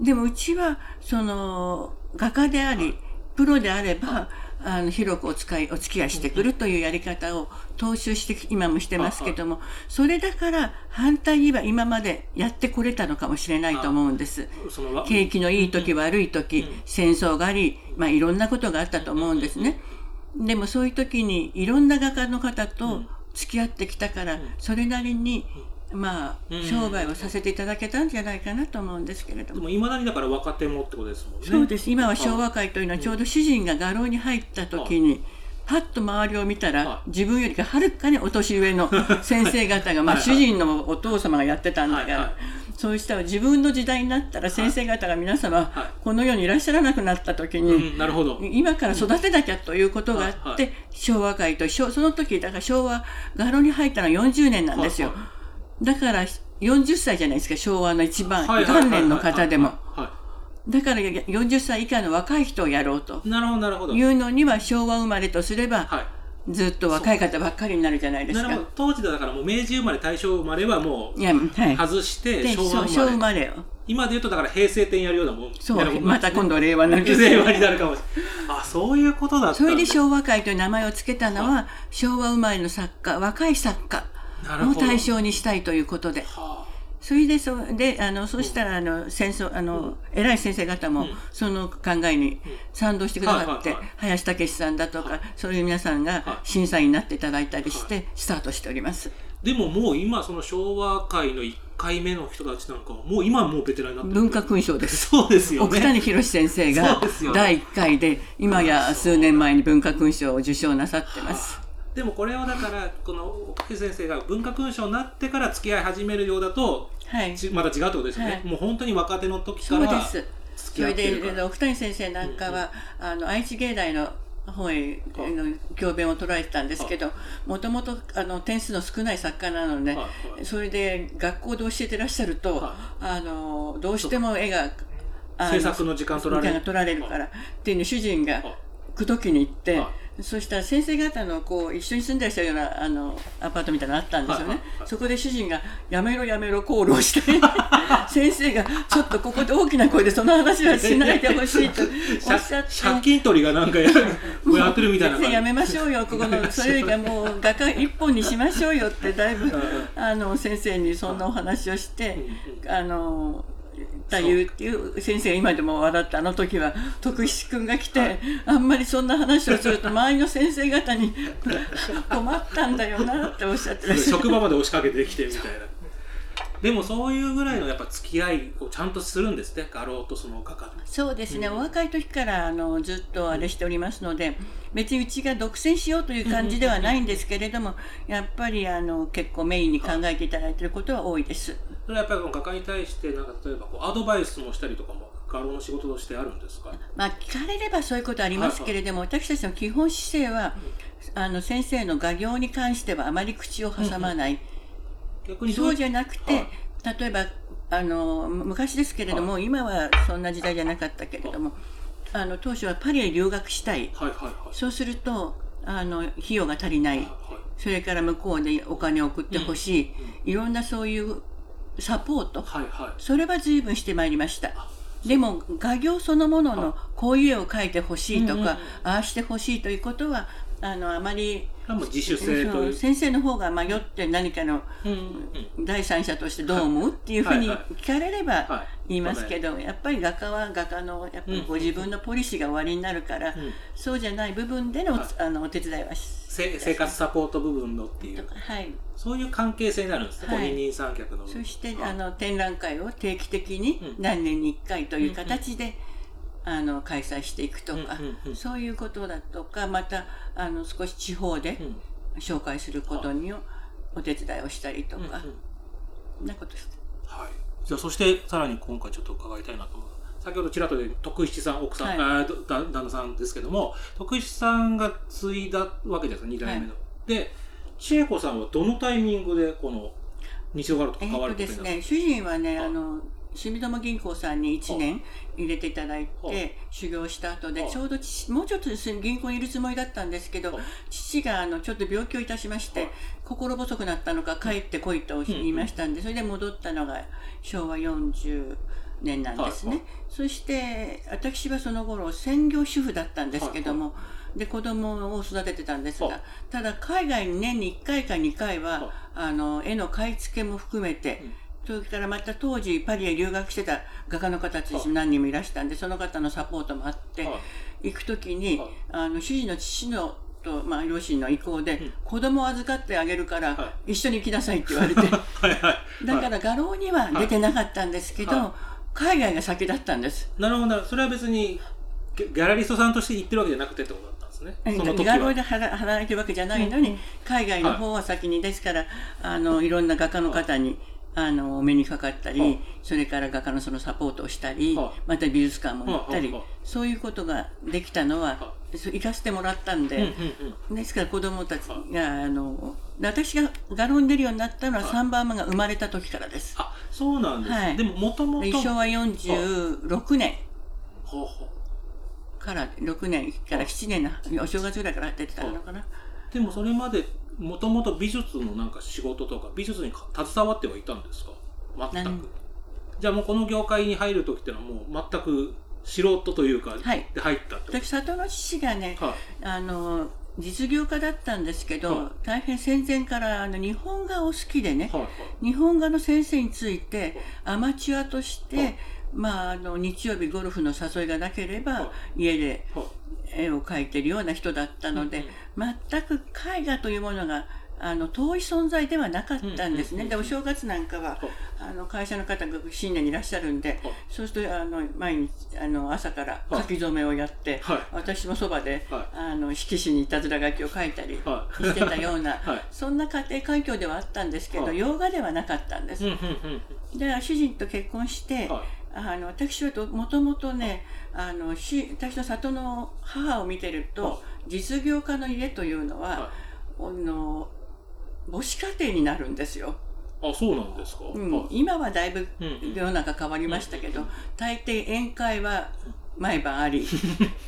でもうちは、その、画家であり、プロであれば、あの広くお使いお付き合いしてくるというやり方を踏襲して今もしてますけどもそれだから反対には今までやってこれたのかもしれないと思うんです。景気のいい時悪い時戦争があり、まあ、いろんなことがあったと思うんですね。でもそういう時にいろんな画家の方と付き合ってきたからそれなりにまあ、商売をさせていただけたんじゃないかなと思うんですけれども。いまだにだから若手もってことですもんね。そうです。今は昭和会というのは、ちょうど主人が画廊に入った時に、パッと周りを見たら、自分よりかはるかにお年上の先生方が、<laughs> まあ、主人のお父様がやってたんだから、そうしたら自分の時代になったら先生方が皆様、この世にいらっしゃらなくなった時に、なるほど今から育てなきゃということがあって、昭和会とその時だから昭和画廊に入ったのは40年なんですよ。だから40歳じゃないですか、昭和の一番元年の方でも。だから40歳以下の若い人をやろうというのには昭和生まれとすれば、ずっと若い方ばっかりになるじゃないですか。当時だからもう明治生まれ、大正生まれはもう外して昭和生まれ。今で言うとだから平成点やるようなもん。そう、また今度令和になる。<laughs> 令和になるかもしれない。あ、そういうことだったそれで昭和会という名前を付けたのは、昭和生まれの作家、若い作家。を対象にしたいということで。それで、そで、あの、そしたら、あの、戦争、あの、偉い先生方も、その考えに賛同してくださって、林武さんだとか、そういう皆さんが審査員になっていただいたりして、スタートしております。でももう今、その昭和会の1回目の人たちなんかもう今もうベテランになって文化勲章です。そうですよ、ね、奥谷博先生が第1回で、今や数年前に文化勲章を受章なさってます。でもこれをだからこの奥先生が文化勲章になってから付き合い始めるようだと、はい、また違うってことですよね、はい、もう本当に若手の時からそうです。それで奥谷先生なんかは、うん、あの愛知芸大の方への教鞭を捉えてたんですけどもともと点数の少ない作家なので、それで学校で教えてらっしゃると、あのどうしても絵が制作の時間取られる。取られるからっていうの主人が口説きに行って、そしたら先生方のこう一緒に住んでらっしゃるようなあのアパートみたいなのあったんですよね、そこで主人が「やめろやめろ」コールをして <laughs> 先生が「ちょっとここで大きな声でその話はしないでほしい」とおっしゃって。借金取りがなんかや <laughs> やってるみたいな先生やめましょうよここの <laughs> それよりかもう画家一本にしましょうよってだいぶあの先生にそんなお話をしてあの太夫っていう先生が今でも笑ったあの時は徳志君が来て、はい、あんまりそんな話をすると周りの先生方に <laughs> 困ったんだよなっておっしゃってらっしゃる職場まで押しかけてきてみたいな。<laughs> でもそういうぐらいのやっぱ付き合いをちゃんとするんですね画廊とその画家そうですね、うん、お若い時からあのずっとあれしておりますので、うん、別にうちが独占しようという感じではないんですけれども、やっぱりあの結構メインに考えていただいていることは多いです。それはやっぱり画家に対してなんか例えばこうアドバイスもしたりとかも画廊の仕事としてあるんですか、まあ、聞かれればそういうことありますけれども、はいはい、私たちの基本姿勢は、うん、あの先生の画業に関してはあまり口を挟まない、うんうん、逆にそうじゃなくて、はい、例えばあの昔ですけれども、はい、今はそんな時代じゃなかったけれども、あの当初はパリへ留学したい、はいはいはい、そうするとあの費用が足りない、はいはい、それから向こうでお金を送ってほしい、うん、いろんなそういうサポート、はいはい、それは随分してまいりました。でも画業そのもののこういう絵を描いてほしいとか、ああしてほしいということはあのあまり自主性という。先生の方が迷って何かの第三者としてどう思うっていうふうに聞かれれば言いますけどやっぱり画家は画家のやっぱりご自分のポリシーが終わりになるから、そうじゃない部分でのあのお手伝いは生活サポート部分のっていう、はい、そういう関係性になるんですね、はい、二人三脚の。そしてあの展覧会を定期的に何年に1回という形で、あの開催していくとか、そういうことだとかまたあの少し地方でうん。紹介することにお手伝いをしたりとか、なことしてはい、じゃあそしてさらに今回ちょっと伺いたいなと思う。先ほどちらっとで徳七さん奥さん、はい。旦那さんですけども徳七さんが継いだわけです2代目の。で千恵子さんはどのタイミングでこの日曜ガロとえ関わっとですることになったね主人はねはい。あの住友銀行さんに1年入れていただいはいて修行した後はいでちょうど父もうちょっと銀行にいるつもりだったんですけどはい父があのちょっと病気をいたしましはいて心細くなったのか帰ってこいと言いましたんでそれで戻ったのが昭和40年なんですはいねそして私はその頃専業主婦だったんですけどもで子供を育ててたんですはいがただ海外に年に1回か2回はいはあの絵の買い付けも含めてうんそれからまた当時パリへ留学してた画家の方たちはい。何人もいらしたんでその方のサポートもあってはい。行く時にはい。あの主人の父のと、まあ、両親の意向で、うん。子供を預かってあげるから、は一緒に来なさいって言われて。<laughs> だから画廊には出てなかったんですけど、は海外が先だったんです。なるほど。それは別にギャラリストさんとして行ってるわけじゃなくてってことだったんですね。その時は。画廊で働働いてるわけじゃないのに、うん。海外の方は先にですから、あのいろんな画家の方に、あのお目にかかったり、はいそれから画家のそのサポートをしたり、はいまた美術館も行ったり、そういうことができたのは、行かせてもらったんで、ですから子供たちが、あ。ので私が画廊に出るようになったのは3番目が生まれた時からです。あそうなんです、はい。でももともとで昭和46年。ほうほうから6年から7年のお正月ぐらいから出てたのかな。でもそれまでもともと美術のなんか仕事とか美術にか携わってはいたんですか？全何？くじゃあもうこの業界に入る時ってのはもう全く素人というか、はい。で入ったって私里の父がね、はい。あの実業家だったんですけど、はい。大変戦前からあの日本画を好きでね、はいはい。日本画の先生についてアマチュアとして、はい。まあ、あの日曜日ゴルフの誘いがなければ、は家ではい。絵を描いてるような人だったので、全く絵画というものがあの遠い存在ではなかったんですね。うんでお正月なんかははいあの会社の方が新年にいらっしゃるんで、はいそうするとあの毎日あの朝から書き初めをやって、はい。私もそばで、はい。あの色紙にいたずら書きを書いたりはしてたような、<laughs> はい。そんな家庭環境ではあったんですけど、はい。洋画ではなかったんです。で主人と結婚して、はい。あの私はもともとねあのし私の里の母を見てると、はい実業家の家というのは、はあの母子家庭になるんですよ、あそうなんですか、うん。はい。今はだいぶうん。世の中変わりましたけど、うん。大抵宴会は毎晩あり、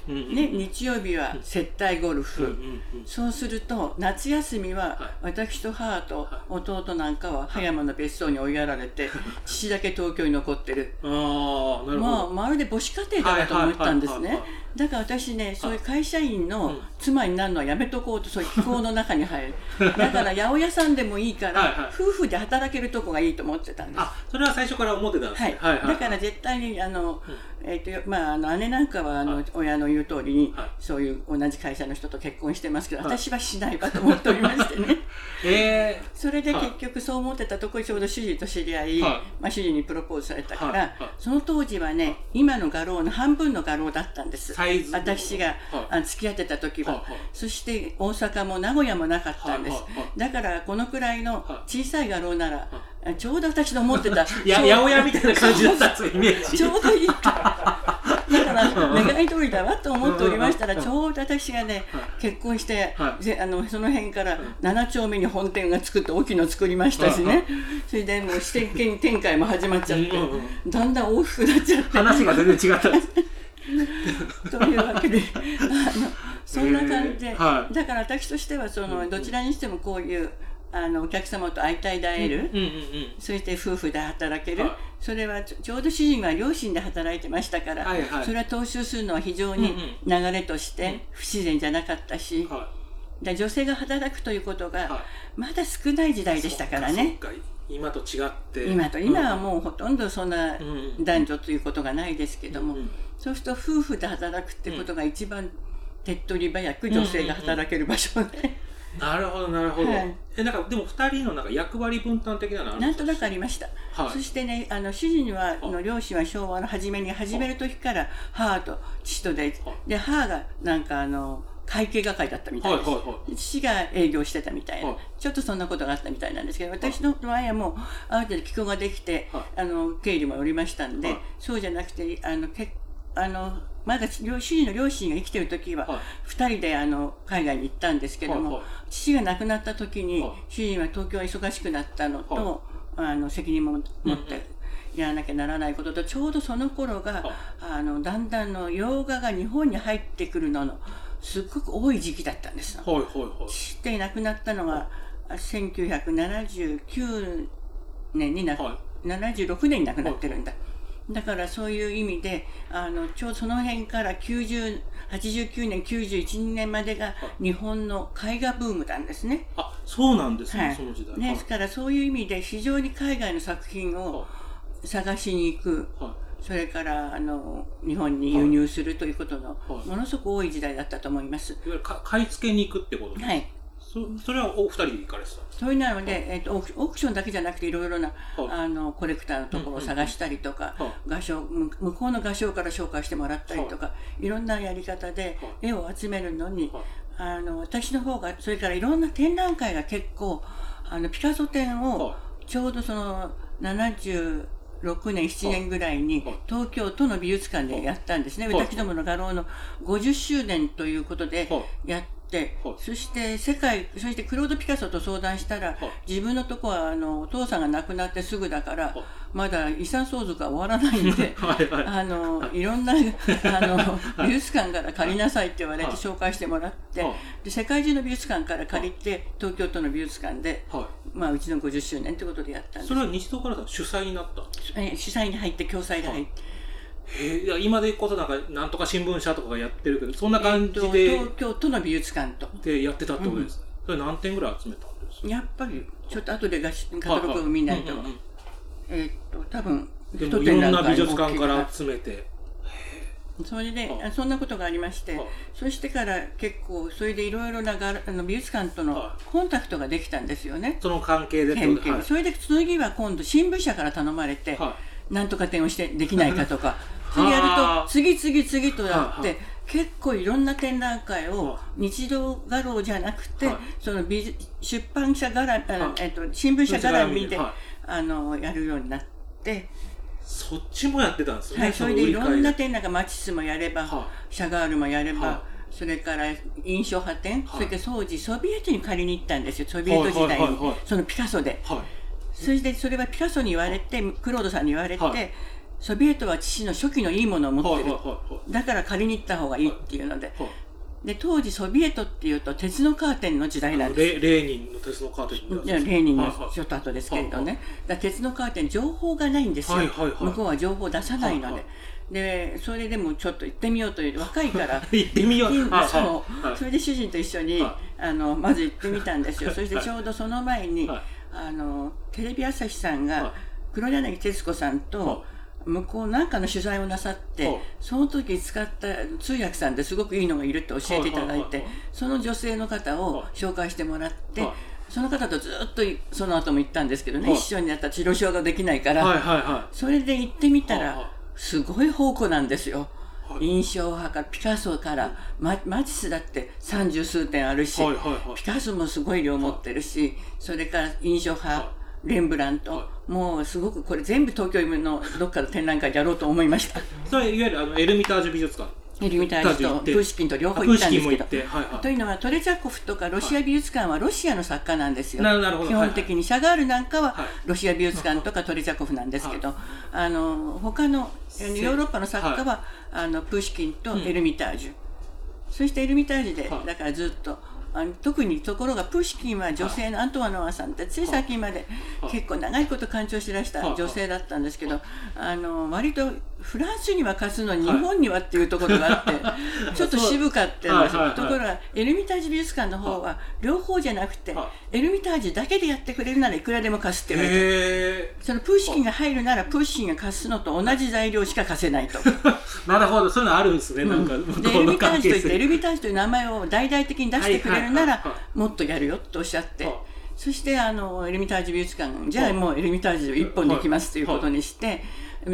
ね、日曜日は接待ゴルフ、そうすると夏休みははい。私と母と弟なんかは葉山の別荘に追いやられて父だけ東京に残ってる。ああなるほど、まあまるで母子家庭だなと思ったんですねだから私ねそういう会社員うのん。妻になるのはやめとこうとそういう気候の中に入る。<laughs> だから八百屋さんでもいいからはいはい。夫婦で働けるとこがいいと思ってたんですあそれは最初から思ってたんです。はい。ね、はいはい。だから絶対にあの、えーとまあ、あの姉なんかはあの、はい。親の言う通りに、はい。そういう同じ会社の人と結婚してますけど、はい。私はしないわと思っておりましてね。<laughs> えそれではい。結局そう思ってたところにちょうど主人と知り合い、はい。まあ、主人にプロポーズされたから、その当時はね今の画廊の半分の画廊だったんです。サ私が、はい。あ付き合ってた時は、はいはい。そして大阪も名古屋もなかったんです、はいはいはい。だからこのくらいのは小さい画廊なら、あちょうど私の思ってた <laughs> 八百屋みたいな感じだったんですよイメージ。ちょうどいい。か。だから <laughs> 願い通りだわと思っておりましたらうんちょうど私がねはい。結婚してはい。ぜあのその辺から7丁目に本店が作って大きいの作りましたしはいねそれでもう支店兼展開も始まっちゃってだんだん大きくなっちゃって。話が全然違った <laughs> というわけであのそんな感じで、へーはい。だから私としてはそのどちらにしてもこういうあのお客様と会いたいで会える、うんうんうんそして夫婦で働ける、はい。それはちょうど主人は両親で働いてましたから、はいはい。それは踏襲するのは非常に流れとして不自然じゃなかったし、はで女性が働くということがはまだ少ない時代でしたからね。そっか今と違って。今と今はもうほとんどそんなうんうん。男女ということがないですけども、うんうんそうすると夫婦で働くってことが一番手っ取り早く女性が働ける場所で、なるほどなるほど、はい。えなんかでも2人のなんか役割分担的なのなんとなくありりました。はい。そしてね、あの主人は、いの両親は昭和の初めに始める時から母と父とで、で母がなんかあの会計係だったみたいです。はいはいは父が営業してたみたいな、はい。ちょっとそんなことがあったみたいなんですけど、私の場合はもうある程度気候ができて、はい。あの経理もおりましたんで、はい。そうじゃなくてあのけあのまだ両主人の両親が生きてる時は、はい。二人であの海外に行ったんですけども、はいはい。父が亡くなった時に、はい。主人は東京は忙しくなったのと、あの責任も持ってやらなきゃならないこととちょうどその頃が、はい。あのだんだんの洋画が日本に入ってくるののすっごく多い時期だったんです。はいはいはい。知って亡くなったのがあ1979年にな、は76年に亡くなってるんだ。だからそういう意味であのちょうどその辺から90 89年91年までが日本の絵画ブームなんですね。あそうなんですね、はい。その時代。ですからそういう意味で非常に海外の作品を探しに行く。はい。それからあの日本に輸入するということのはい。ものすごく多い時代だったと思います。いわゆるか買い付けに行くってことですか？はいそそれはお二人で行かれてたんですそういうなので、えっとオークオークションだけじゃなくていろいろな、はい。あのコレクターのところを探したりとか、は画商向向こうの画商から紹介してもらったりとか、い、ろんなやり方では絵を集めるのに、はい。あの私の方がそれからいろんな展覧会が結構あのピカソ展をはちょうどその76年7年ぐらいにはい。東京都の美術館でやったんですね、はい。私どもの画廊の50周年ということではやって、はいそして世界そしてクロード・ピカソと相談したら、自分のとこはあのお父さんが亡くなってすぐだから、はいまだ遺産相続は終わらないんで <laughs> はいはい。あのいろんなあの美術館から借りなさいって言われてはい。紹介してもらって、はいで世界中の美術館から借りて東京都の美術館で、はい。まあ、うちの50周年ということでやったんです。それは西戸から主催になった主催に入って共催で入って、へえいや今でこそなんかなんとか新聞社とかがやってるけどそんな感じえっとで,、東京都の美術館とでやってたってことです、それ何点ぐらい集めたんですか？やっぱりちょっと後でガシカタログを見ないと、うんうんうんえっと多分でもいろんな美術館から集めて。それで、そんなことがありまして、はい。そしてから結構それでいろいろなあの美術館とのはコンタクトができたんですよね。その関係で研こと？はい。究それで次は今度新聞社から頼まれて、はなんとか展をしてできないかとか次やるはあと次々次とやって、は結構いろんな展覧会をは日動画廊じゃなくて、はい。その美術出版社絡み、あはい。えっと新聞社絡みで、はあのやるようになって、そっちもやってたんですよね、はい、それでいろんな展覧会マチスもやれば、はシャガールもやれば、はそれから印象派展、はい。それから当時ソビエトに借りに行ったんですよソビエト時代に、そのピカソで。はい。それでそれはピカソに言われてクロードさんに言われて、はいソビエトは父の初期のいいものを持ってる、はいはいはいだから借りに行った方がいいっていうので,、はい。で当時ソビエトっていうと鉄のカーテンの時代なんです。レレーニンの鉄のカーテンじゃあレーニンのはいはい。ちょっと後ですけれどね、はいだから鉄のカーテン情報がないんですよ、はいはいはい。向こうは情報を出さないので、はいはい。でそれでもちょっと行ってみようという若いから。<laughs> 行ってみよう。そう、はい。それで主人と一緒に、はあのまず行ってみたんですよ。そしてちょうどその前に、はい。あのテレビ朝日さんはい。が黒柳徹子さんと、はい向こうなんかの取材をなさって、はいその時使った通訳さんですごくいいのがいるって教えていただいて、その女性の方をはい紹介してもらって、はい。その方とずっとその後も行ったんですけどね、はい。一緒にやったら治療証ができないから、それで行ってみたらすごい宝庫なんですよ。はい。印象派からピカソからママティスだって三十数点あるし、ピカソもすごい量持ってるし、それから印象派、はレンブラント、はもうすごくこれ全部東京のどっかの展覧会でやろうと思いました。それいわゆるあのエルミタージュ美術館。エルミタージュとプーシキンと両方プ行ったんですけど。はいはい。というのはトレチャコフとかロシア美術館はロシアの作家なんですよ。なるなるほど。基本的にシャガールなんかははい。ロシア美術館とかトレチャコフなんですけど、あの他のヨーロッパの作家は、あのプーシキンとエルミタージュ、そしてエルミタージュで、はい。だからずっとあの特にところがプーシキンは女性のアントワノワさんってつい。最近まではい結構長いこと鑑賞してらしたはい。女性だったんですけど、あの割とフランスには貸すのに日本にはっていうところがあって、<laughs> ちょっと渋かったんですよ、はいはいはい。ところがエルミタージュ美術館の方は両方じゃなくて、はエルミタージュだけでやってくれるならいくらでも貸すって言われて。へそのプーシキンが入るならプーシキンが貸すのと同じ材料しか貸せないと。え <laughs> なるほど。そういうのあるんですね、なんか向でエルミタージュといってエルミタージュという名前を大々的に出してくれるならはいはいはいはもっとやるよとおっしゃってはそしてあのエルミタージュ美術館じゃあもうエルミタージュ一本でいきますということにして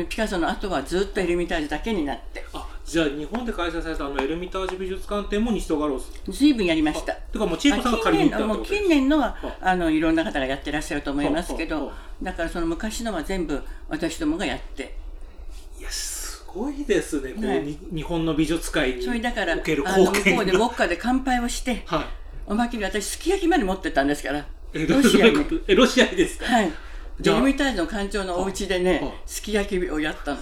ピカソの後はずっとエルミタージュだけになって。あじゃあ日本で開催されたあのエルミタージュ美術館展も西戸ガロース随分やりました。てかもう千恵子さんが借りに行ったって近年のははあ。のいろんな方がやってらっしゃると思いますけはどはだからその昔のは全部私どもがやって。いやすごいですね。こう、はい。に日本の美術界にそれだからあおけるの向貢献こうでウォッカで乾杯をしてはい。おまけに私すき焼きまで持ってったんですから。ロシアに。ロシアにですか、はいじゃあエルミタージュの館長のお家ではねいすき焼きをやったの。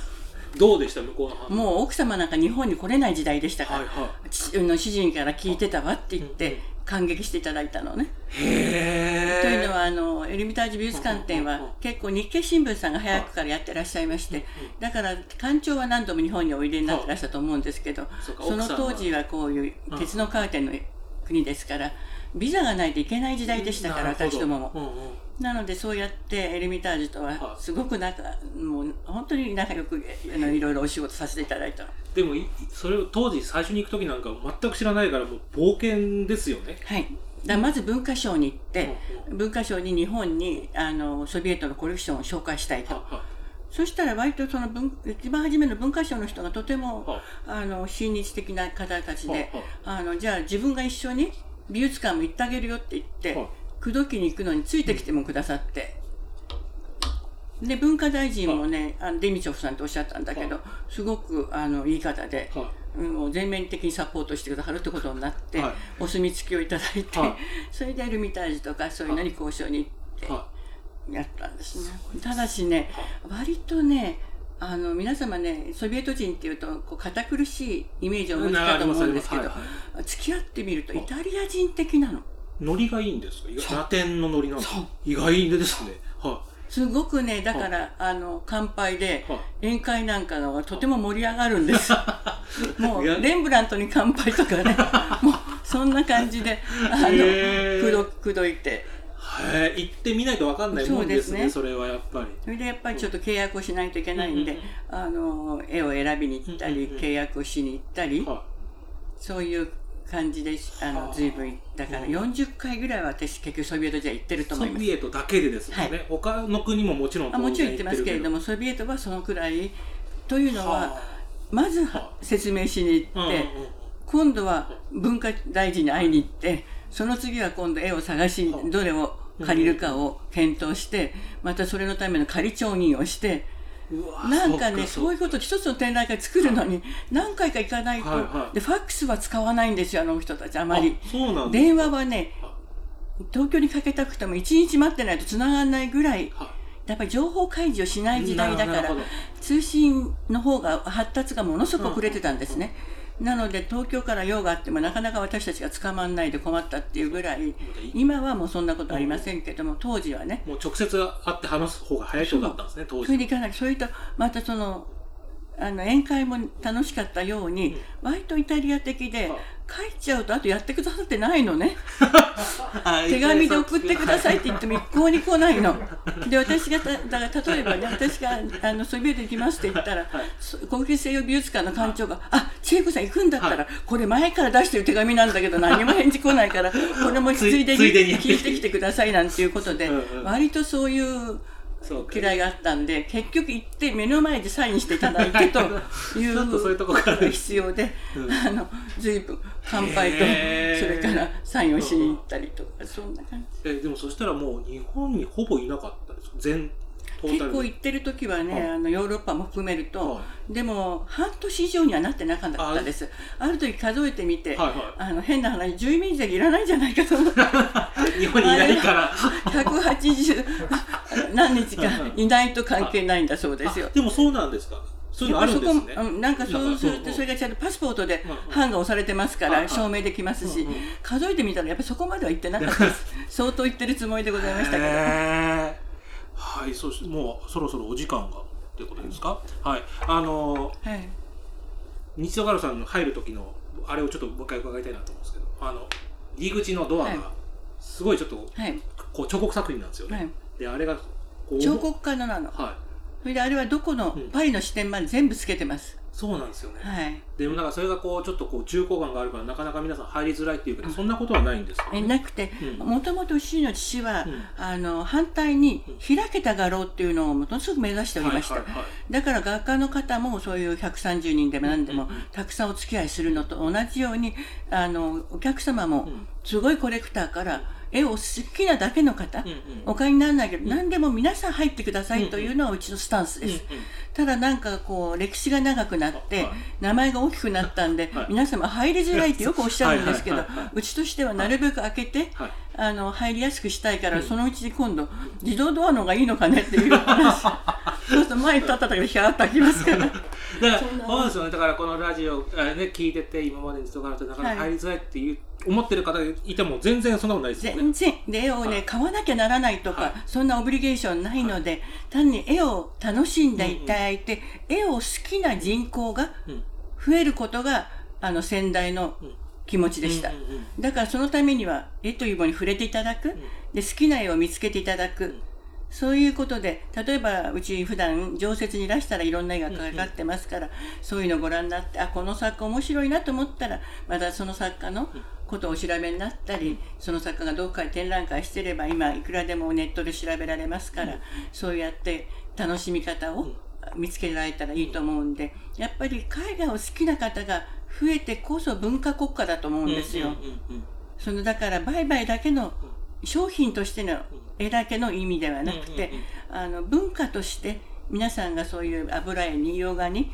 どうでした向こうのもう奥様なんか日本に来れない時代でしたから、はいはちあの主人から聞いてたわって言って感激していただいたのね。へえというのはあのエルミタージュ美術館展は結構日経新聞さんが早くからやってらっしゃいましてだから館長は何度も日本においでになってらっしゃったと思うんですけどその当時はこういう鉄のカーテンの国ですからビザがないといけない時代でしたから私どもも。うんうんなのでそうやってエルミタージュとははいすごく仲もう本当に仲良くあのいろいろお仕事させていただいたの。でもいそれを当時最初に行く時なんか全く知らないからもう冒険ですよねはい。だまず文化省に行って、う文化省に日本にあのソビエトのコレクションを紹介したいと。ははそしたら割とその文一番初めの文化省の人がとてもはあの親日的な方たちではあのじゃあ自分が一緒に美術館も行ってあげるよって言っては口説きに行くのについてきてもくださって。で文化大臣もね、あのデミチョフさんとおっしゃったんだけど、すごくあのいい方で、はうんもう全面的にサポートしてくださるってことになって、はい。お墨付きをいただいて、はい。<laughs> それでエルミタージュとかそういうのに交渉に行ってはやったんですね。ただしね、割とね、あの皆様ね、ソビエト人っていうとこう堅苦しいイメージをお持ちかと思うんですけど、ありますありま付き合ってみるとイタリア人的なの？ノリがいいんですか？ラテンのノリな意外ですね。はすごくね、だから、あの、乾杯では、宴会なんかがとても盛り上がるんです。<laughs> もう、レンブラントに乾杯とかね、もう、そんな感じで、あの、くど、くどいて。はい行ってみないと分かんないもんですねそそうれはやっぱり。それでやっぱりちょっと契約をしないといけないんでうんうん、あの、絵を選びに行ったり、うんうんうん。契約をしに行ったり、はそういう感じで、あの、はあ。随分、だから40回ぐらいは私結局ソビエトじゃ行ってると思います。ソビエトだけでですね、はい。他の国ももちろんあもちろん行ってますけれどもも、ソビエトはそのくらい、というのは、はまずは説明しに行あって、今度は文化大臣に会いに行って、その次は今度絵を探しは、どれを借りるかを検討して、またそれのための仮調印をして、なんかね、そういうここと一つの展覧会作るのに何回か行かないと、はいはい。で、ファックスは使わないんですよ、あの人たち、あまり。電話はね、東京にかけたくても1日待ってないと繋がらないぐらい、はやっぱり情報開示をしない時代だから通信の方が発達がものすごく遅れてたんですね。なので東京から用があってもなかなか私たちが捕まんないで困ったっていうぐらい、今はもうそんなことありませんけども、当時はね、もう直接会って話す方が早いとだったんですね当時それでいかない。それと、またその、あの宴会も楽しかったように、割とイタリア的ではい、帰っちゃうとあとやってくださってないのね。<laughs> あ手紙で送ってくださいって言っても一向に来ないの。で、私がた、だから例えばね、私があのソビエト行きますって言ったら、そ国立西洋美術館の館長が、あ、千恵子さん行くんだったら、これ前から出してる手紙なんだけど何も返事来ないから、これもついでに聞いてきてくださいなんていうことで割とそういうそうか。嫌いがあったんで、結局行って目の前でサインしていただいてとい <laughs> ちょっとそういうとこからう必要で、うん。あの、随分乾杯と、それからサインをしに行ったりとか、そんな感じ。えでもそしたらもう日本にほぼいなかったです全結構行ってる時はね、はい。あのヨーロッパも含めると、はでも半年以上にはなってなかったです。ある時数えてみて、はいはあの変な話住民税いらないんじゃないかと思って。い <laughs> 日本にいないから。180何日かいないと関係ないんだそうですよ。あ。でもそうなんですか？そういうのあるんですね。やっぱそこうんなんかそうすると、それがちゃんとパスポートでうんうん。版が押されてますから、証明できますし、数えてみたら、やっぱりそこまでは行ってなかったです。<laughs> 相当行ってるつもりでございましたけど。はいそしてもうそろそろお時間がっていうことですか、はい。あのーはい。日曜ガロさんの入る時のあれをちょっともう一回伺いたいなと思うんですけどあの入り口のドアはい。がすごいちょっとはい。こう彫刻作品なんですよね、はいであれが彫刻家のなの。はい。それであれはどこのうん。パリの支店まで全部つけてます、そうなんですよね、はい。でもなんかそれがこうちょっとこう重厚感があるからなかなか皆さん入りづらいっていうけど、そんなことはないんですよ、えね、なくてうん。もともとうちの父は、うん。あの反対に開けた画廊っていうのをものすごく目指しておりました、だから画家の方もそういう130人でも何でもたくさんお付き合いするのと同じようにあのお客様もん。すごいコレクターから絵を好きなだけの方、うんうん。お買いにならないけど、何でも皆さん入ってくださいというのはうちのスタンスです。うんうん。ただなんかこう歴史が長くなってはい。名前が大きくなったんで、はい。皆様入りづらいってよくおっしゃるんですけどはいはいはいはうちとしてはなるべく開けて、はい。あの入りやすくしたいから、そのうちに今度自動ドアの方がいいのかねっていう話。そうすると前に立った時にヒャーッと開きますから。<laughs> だからそうですよね。だからこのラジオ、あね、聞いてて今までに人があるとなかなか入りづらいっていう、思ってる方がいても全然そんなことないですよね。全然。で絵をね、はい。買わなきゃならないとか、はい。そんなオブリゲーションないので、単に絵を楽しんでいただいて、絵を好きな人口がうん。増えることがあの先代のうん。気持ちでした、うんうんうんだからそのためには絵というものに触れていただく、で好きな絵を見つけていただく、そういうことで例えばうち普段常設に出したらいろんな絵がかかってますから、そういうのをご覧になってあこの作家面白いなと思ったらまたその作家のことをお調べになったり、その作家がどこかで展覧会してれば今いくらでもネットで調べられますから、そうやって楽しみ方を見つけられたらいいと思うんでやっぱり絵画を好きな方が増えてこそ文化国家だと思うんですよ。うんうんうんそのだから売買だけの商品としての絵だけの意味ではなくて、あの文化として皆さんがそういう油絵に洋画に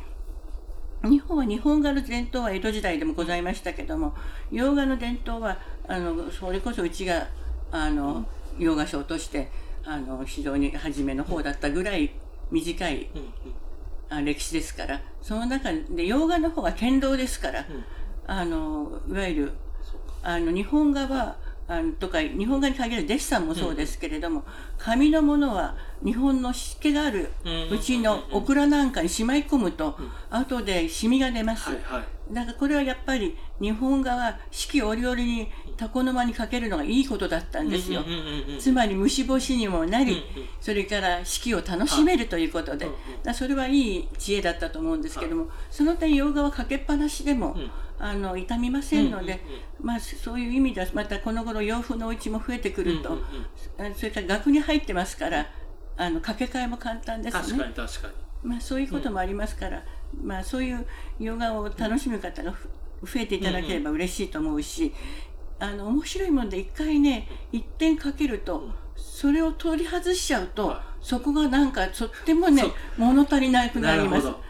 日本は日本画の伝統は江戸時代でもございましたけども洋画の伝統はあのそれこそうちがあの洋画賞としてあの非常に初めの方だったぐらい短いうんうん。あ歴史ですからその中で洋画の方が堅牢ですから、ん。あのいわゆるあの日本画はあのとか日本画に限るデッサンもそうですけれども、紙のものは日本の湿気があるうん。うちのオクラなんかにしまい込むと、後でシミが出ます、はいはい。だからこれはやっぱり日本画は四季折々に床の間にかけるのがいいことだったんですよ。うんうんうんうんつまり虫干しにもなり、うんうんそれから四季を楽しめるということで、はい。だそれはいい知恵だったと思うんですけども、その点洋画はかけっぱなしでも、んあの傷みませんので、まあ、そういう意味ではまたこの頃洋風のお家も増えてくると、それから額に入ってますからあの掛け替えも簡単です確かね。に確かに。まあ、そういうこともありますから、まあ、そういう洋画を楽しむ方がふ増えていただければ嬉しいと思うし、あの面白いもんで一回ね一点かけると、それを取り外しちゃうと、はい。そこがなんかとってもね物足りなくなります。なるほど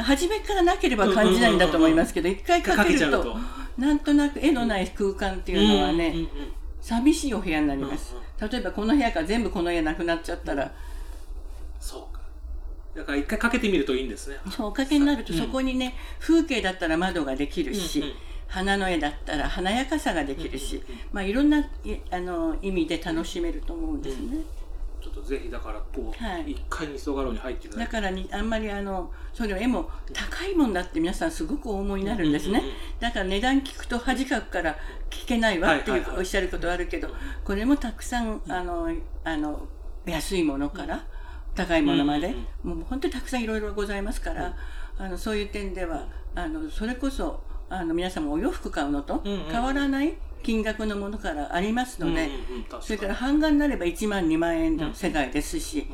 初めからなければ感じないんだと思いますけど一回かけるとなんとなく絵のない空間っていうのはね、寂しいお部屋になります、例えばこの部屋から全部この家なくなっちゃったら、そうか。だから一回かけてみるといいんですね。そうおかけになるとうん。そこにね、風景だったら窓ができるし、花の絵だったら華やかさができるし、まあ、いろんないあの意味で楽しめると思うんですね。っとぜひだからこう、はい。一回にそがろに入っていただだからにあんまりあのそれ絵も高いもんだって皆さんすごくお思いになるんですね、だから値段聞くと恥かくから聞けないわっていうおっしゃることはあるけどこれもたくさんあのあの安いものから高いものまで、もう本当にたくさんいろいろございますから、あのそういう点ではあのそれこそあの皆さんもお洋服買うのと変わらない金額のものからありますので、それから版画になれば1万2万円の世界ですし、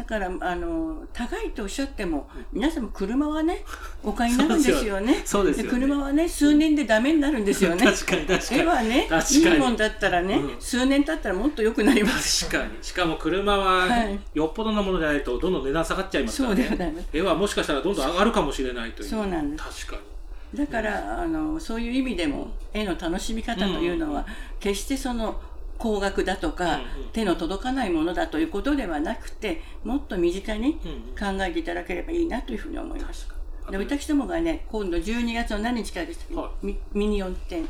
だからあの高いとおっしゃっても皆さんも車はねお買いになるんですよね。<laughs> そうで車はね数年でダメになるんですよね。確かに確かに。絵はねいいもんだったらね、うん。数年経ったらもっと良くなります。確かに。しかも車ははい。よっぽどのものじゃないとどんどん値段下がっちゃいますからね。絵はもしかしたらどんどん上がるかもしれないという。そうなんです。確かだからあのそういう意味でも絵の楽しみ方というのは、決してその高額だとか、手の届かないものだということではなくてもっと身近に考えていただければいいなというふうに思います。で私どもがね今度12月の何日からでしたっけ、はい。ミミニ四展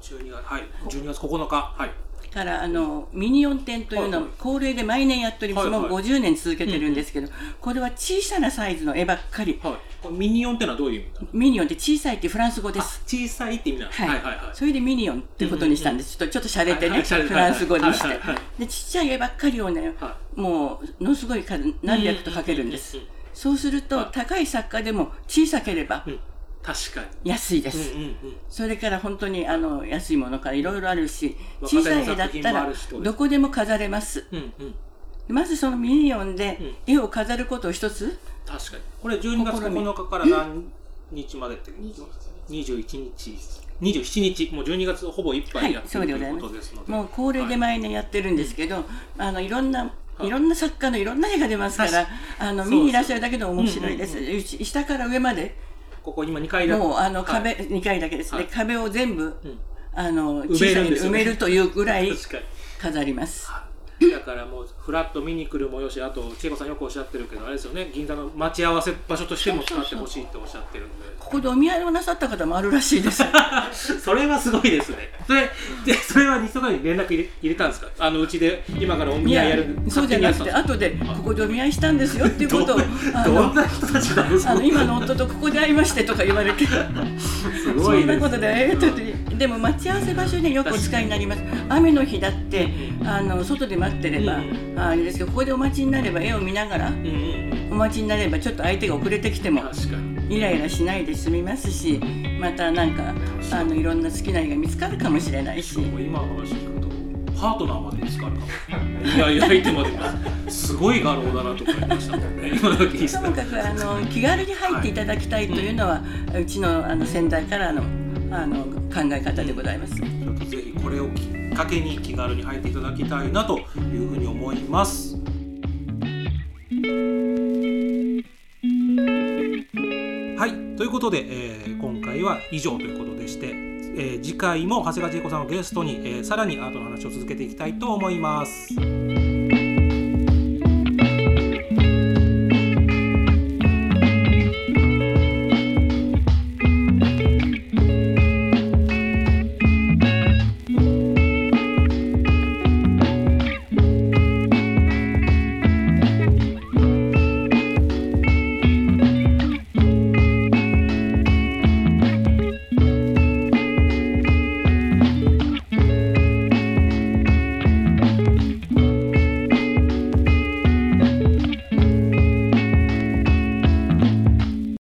12月はい。12月9日。はいからあのミニ四店というのを恒例で毎年やっております、はいはい、もう50年続けてるんですけど、これは小さなサイズの絵ばっかり、はい、ミニオンってのはどういう意味ミニオンって小さいってフランス語です。小さいって意味なんです、はい、はいはいはい。それでミニオンってことにしたんです、ちょっとちょっと洒落てね、フランス語にして、でちっちゃい絵ばっかりをね、もうのすごい数何百と描けるんです、そうすると高い作家でも小さければ、確かに。安いです、うんうんうん、それから本当にあの安いものからいろいろあるし小さい絵だったらどこでも飾れます、うんうん、まずそのミニオンで絵を飾ることを一つ、確かに。これ12月9日から何日までって？21日。27日。もう12月ほぼいっぱいやってる、はい、ということですので。もう恒例で毎年やってるんですけど、はい、あのいろんない。ろんな作家のいろんな絵が出ますからあの見にいらっしゃるだけで面白いです、うんうんうん、下から上までここ今2階だ。もうあの壁、はい、2階だけですね、はい、壁を全部、うん、あの小さい埋めるというぐらい <laughs> 飾ります。だからもうフラット見に来るもよしあと千恵子さんよくおっしゃってるけどあれですよね銀座の待ち合わせ場所としても使ってほしいっておっしゃってるんで。ここでお見合いをなさった方もあるらしいです。<laughs> それはすごいですね。それでそれは西岡に連絡入れ入れたんですか？あのうちで今からお見合いやるそうじゃなくて後でここでお見合いしたんですよっていうことをどんな人たちなんですか？今の夫とここで会いましてとか言われて。すごい、そんなことでえー、でも待ち合わせ場所によくお使いになります。雨の日だってあの外で待ってれば、うん。あれですけどここでお待ちになれば絵を見ながら、お待ちになればちょっと相手が遅れてきてもイライラしないで済みますしまたなんかあのいろんな好きな絵が見つかるかもしれないし。今の話聞くとパートナーまで見つかるかも。いやいや相手まで。すごい画廊だなと思いましたもんね。今ともかくあの気軽に入っていただきたいというのは、はい、うちのあの先代からのあの考え方でございます。ちょっとぜひこれをきっかけに気軽に入っていただきたいなというふうに思います。はい、ということで、えー、今回は以上ということでして、えー、次回も長谷川千恵子さんをゲストに、えー、さらにアートの話を続けていきたいと思います。